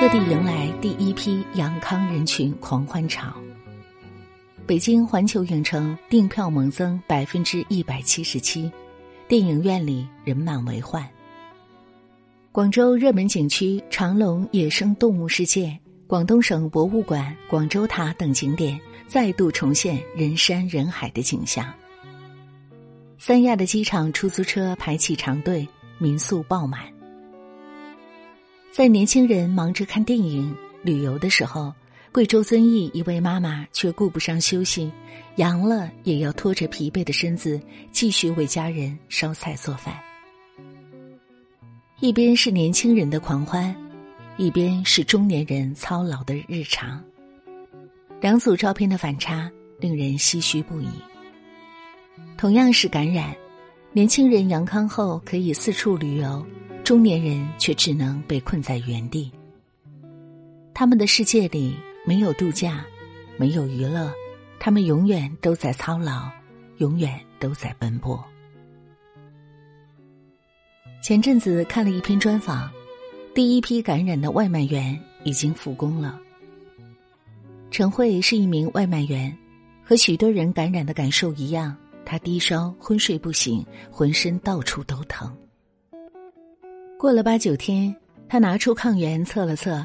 各地迎来第一批阳康人群狂欢潮。北京环球影城订票猛增百分之一百七十七，电影院里人满为患。广州热门景区长隆野生动物世界、广东省博物馆、广州塔等景点再度重现人山人海的景象。三亚的机场出租车排起长队，民宿爆满。在年轻人忙着看电影、旅游的时候，贵州遵义一位妈妈却顾不上休息，阳了也要拖着疲惫的身子继续为家人烧菜做饭。一边是年轻人的狂欢，一边是中年人操劳的日常。两组照片的反差令人唏嘘不已。同样是感染，年轻人阳康后可以四处旅游。中年人却只能被困在原地。他们的世界里没有度假，没有娱乐，他们永远都在操劳，永远都在奔波。前阵子看了一篇专访，第一批感染的外卖员已经复工了。陈慧是一名外卖员，和许多人感染的感受一样，他低烧、昏睡不醒，浑身到处都疼。过了八九天，他拿出抗原测了测，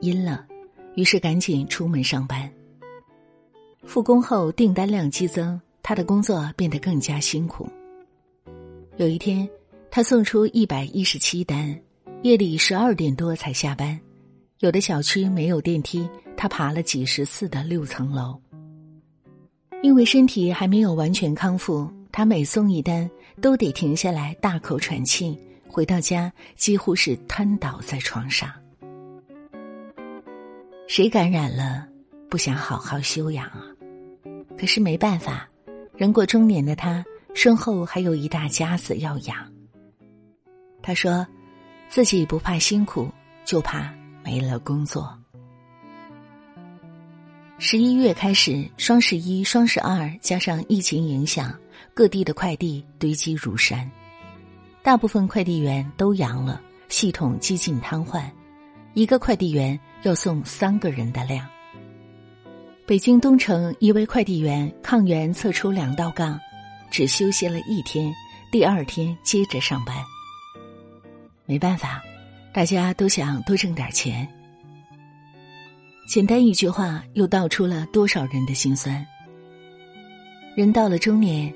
阴了，于是赶紧出门上班。复工后订单量激增，他的工作变得更加辛苦。有一天，他送出一百一十七单，夜里十二点多才下班。有的小区没有电梯，他爬了几十次的六层楼。因为身体还没有完全康复，他每送一单都得停下来大口喘气。回到家，几乎是瘫倒在床上。谁感染了，不想好好休养啊？可是没办法，人过中年的他，身后还有一大家子要养。他说：“自己不怕辛苦，就怕没了工作。”十一月开始，双十一、双十二加上疫情影响，各地的快递堆积如山。大部分快递员都阳了，系统几近瘫痪，一个快递员要送三个人的量。北京东城一位快递员抗原测出两道杠，只休息了一天，第二天接着上班。没办法，大家都想多挣点钱。简单一句话，又道出了多少人的心酸。人到了中年。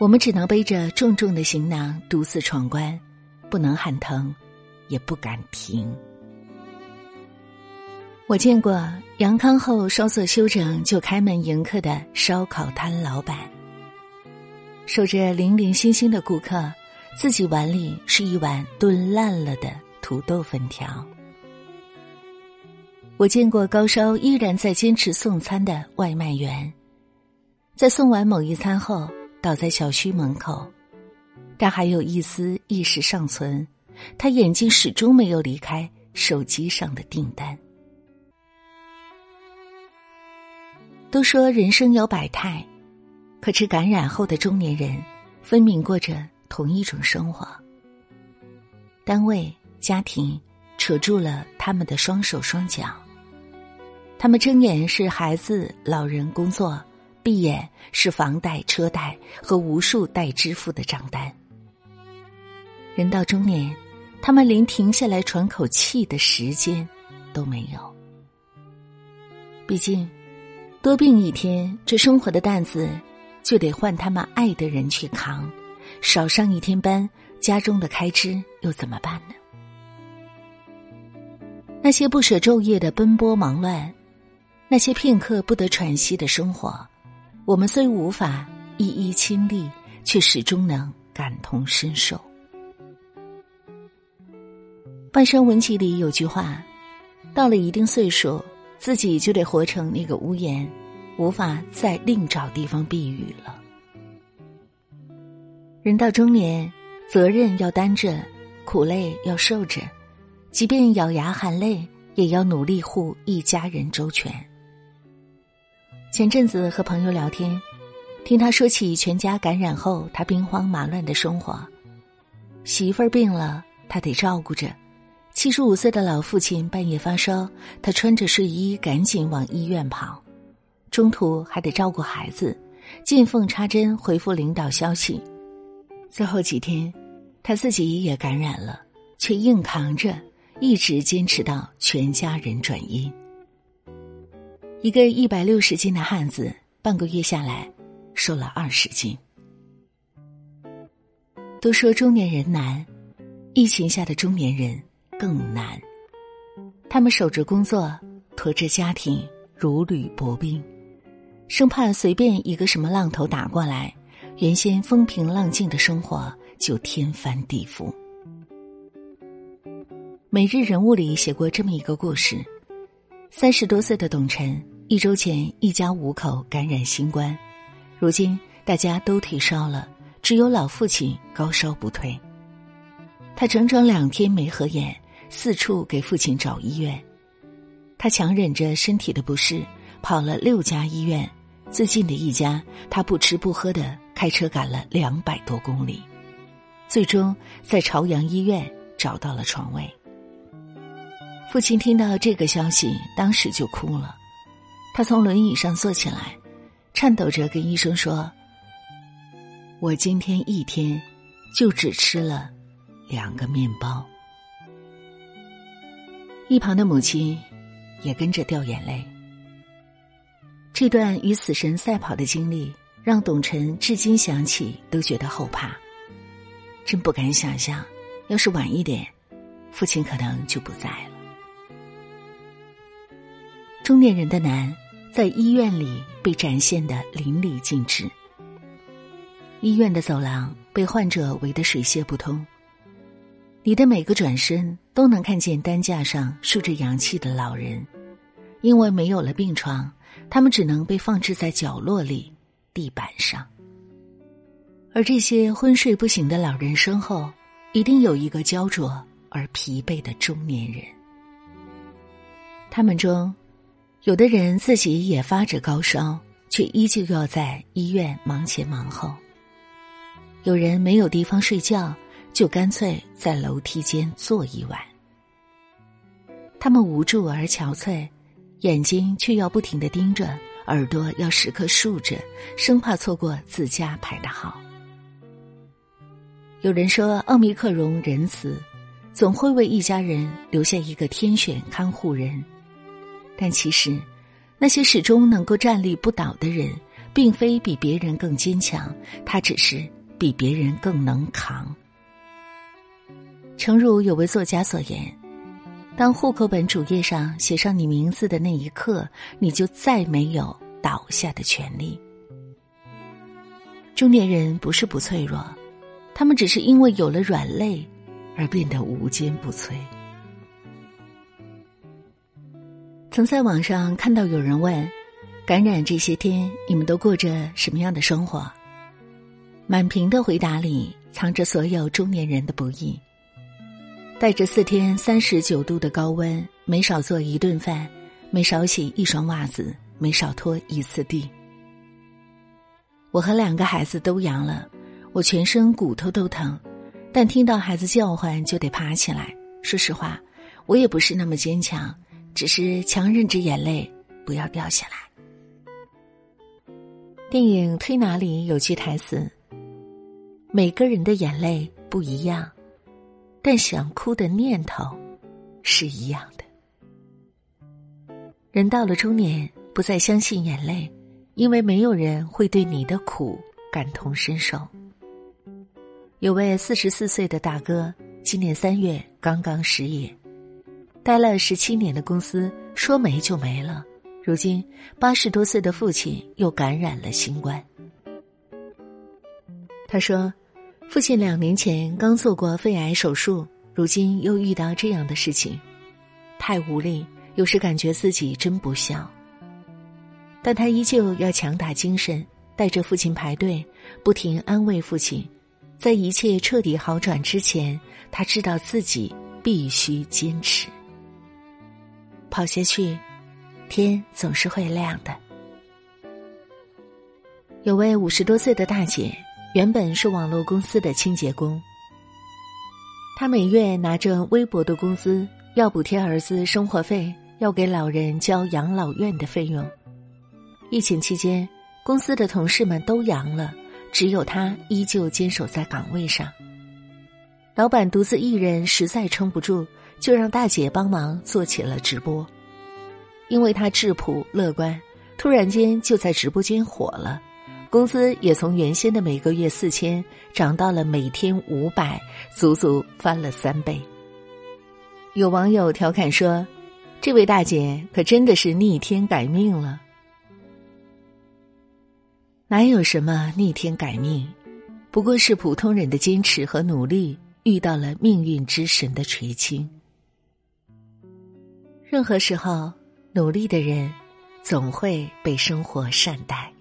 我们只能背着重重的行囊独自闯关，不能喊疼，也不敢停。我见过阳康后稍作休整就开门迎客的烧烤摊老板，守着零零星星的顾客，自己碗里是一碗炖烂了的土豆粉条。我见过高烧依然在坚持送餐的外卖员，在送完某一餐后。倒在小区门口，但还有一丝意识尚存。他眼睛始终没有离开手机上的订单。都说人生有百态，可是感染后的中年人，分明过着同一种生活。单位、家庭扯住了他们的双手双脚，他们睁眼是孩子、老人、工作。闭眼是房贷、车贷和无数待支付的账单。人到中年，他们连停下来喘口气的时间都没有。毕竟，多病一天，这生活的担子就得换他们爱的人去扛；少上一天班，家中的开支又怎么办呢？那些不舍昼夜的奔波忙乱，那些片刻不得喘息的生活。我们虽无法一一亲历，却始终能感同身受。半生文集里有句话：到了一定岁数，自己就得活成那个屋檐，无法再另找地方避雨了。人到中年，责任要担着，苦累要受着，即便咬牙含泪，也要努力护一家人周全。前阵子和朋友聊天，听他说起全家感染后他兵荒马乱的生活，媳妇儿病了，他得照顾着；七十五岁的老父亲半夜发烧，他穿着睡衣赶紧往医院跑，中途还得照顾孩子，见缝插针回复领导消息。最后几天，他自己也感染了，却硬扛着，一直坚持到全家人转阴。一个一百六十斤的汉子，半个月下来，瘦了二十斤。都说中年人难，疫情下的中年人更难。他们守着工作，驮着家庭，如履薄冰，生怕随便一个什么浪头打过来，原先风平浪静的生活就天翻地覆。每日人物里写过这么一个故事：三十多岁的董晨，一周前一家五口感染新冠，如今大家都退烧了。只有老父亲高烧不退，他整整两天没合眼，四处给父亲找医院。他强忍着身体的不适，跑了六家医院，最近的一家，他不吃不喝的开车赶了两百多公里，最终在朝阳医院找到了床位。父亲听到这个消息，当时就哭了，他从轮椅上坐起来，颤抖着跟医生说。我今天一天就只吃了两个面包。一旁的母亲也跟着掉眼泪。这段与死神赛跑的经历，让董晨至今想起都觉得后怕。真不敢想象，要是晚一点，父亲可能就不在了。中年人的难，在医院里被展现的淋漓尽致。医院的走廊被患者围得水泄不通，你的每个转身都能看见担架上竖着氧气的老人，因为没有了病床，他们只能被放置在角落里、地板上。而这些昏睡不醒的老人身后，一定有一个焦灼而疲惫的中年人。他们中，有的人自己也发着高烧，却依旧要在医院忙前忙后。有人没有地方睡觉，就干脆在楼梯间坐一晚。他们无助而憔悴，眼睛却要不停的盯着，耳朵要时刻竖着，生怕错过自家排的号。有人说，奥密克戎仁慈，总会为一家人留下一个天选看护人，但其实，那些始终能够站立不倒的人，并非比别人更坚强，他只是。比别人更能扛。诚如有位作家所言：“当户口本主页上写上你名字的那一刻，你就再没有倒下的权利。”中年人不是不脆弱，他们只是因为有了软肋，而变得无坚不摧。曾在网上看到有人问：“感染这些天，你们都过着什么样的生活？”满屏的回答里藏着所有中年人的不易。带着四天三十九度的高温，没少做一顿饭，没少洗一双袜子，没少拖一次地。我和两个孩子都阳了，我全身骨头都疼，但听到孩子叫唤就得爬起来。说实话，我也不是那么坚强，只是强忍着眼泪不要掉下来。电影《推拿》里有句台词。每个人的眼泪不一样，但想哭的念头是一样的。人到了中年，不再相信眼泪，因为没有人会对你的苦感同身受。有位四十四岁的大哥，今年三月刚刚失业，待了十七年的公司说没就没了。如今八十多岁的父亲又感染了新冠，他说。父亲两年前刚做过肺癌手术，如今又遇到这样的事情，太无力，有时感觉自己真不孝。但他依旧要强打精神，带着父亲排队，不停安慰父亲。在一切彻底好转之前，他知道自己必须坚持，跑下去，天总是会亮的。有位五十多岁的大姐。原本是网络公司的清洁工，他每月拿着微薄的工资，要补贴儿子生活费，要给老人交养老院的费用。疫情期间，公司的同事们都阳了，只有他依旧坚守在岗位上。老板独自一人实在撑不住，就让大姐帮忙做起了直播。因为她质朴乐观，突然间就在直播间火了。工资也从原先的每个月四千涨到了每天五百，足足翻了三倍。有网友调侃说：“这位大姐可真的是逆天改命了。”哪有什么逆天改命，不过是普通人的坚持和努力遇到了命运之神的垂青。任何时候，努力的人总会被生活善待。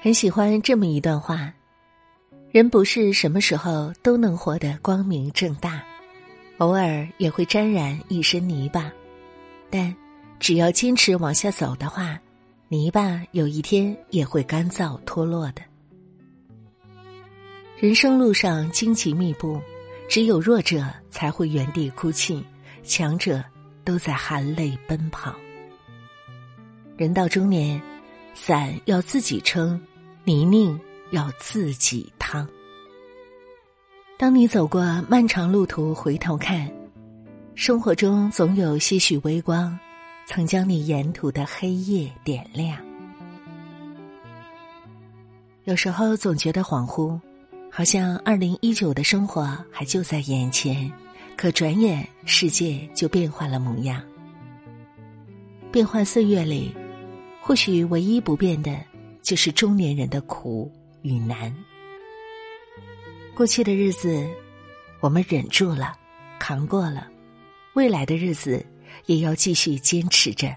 很喜欢这么一段话：人不是什么时候都能活得光明正大，偶尔也会沾染一身泥巴，但只要坚持往下走的话，泥巴有一天也会干燥脱落的。人生路上荆棘密布，只有弱者才会原地哭泣，强者都在含泪奔跑。人到中年，伞要自己撑。泥泞要自己趟。当你走过漫长路途，回头看，生活中总有些许微光，曾将你沿途的黑夜点亮。有时候总觉得恍惚，好像二零一九的生活还就在眼前，可转眼世界就变换了模样。变幻岁月里，或许唯一不变的。就是中年人的苦与难。过去的日子，我们忍住了，扛过了；未来的日子，也要继续坚持着，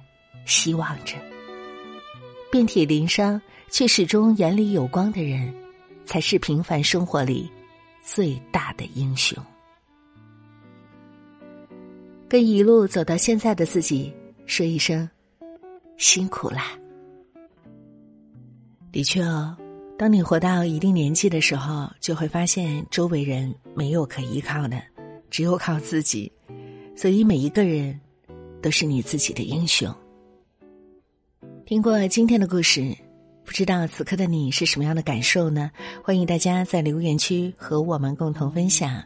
希望着。遍体鳞伤却始终眼里有光的人，才是平凡生活里最大的英雄。跟一路走到现在的自己说一声辛苦啦！的确哦，当你活到一定年纪的时候，就会发现周围人没有可依靠的，只有靠自己。所以每一个人都是你自己的英雄。听过今天的故事，不知道此刻的你是什么样的感受呢？欢迎大家在留言区和我们共同分享。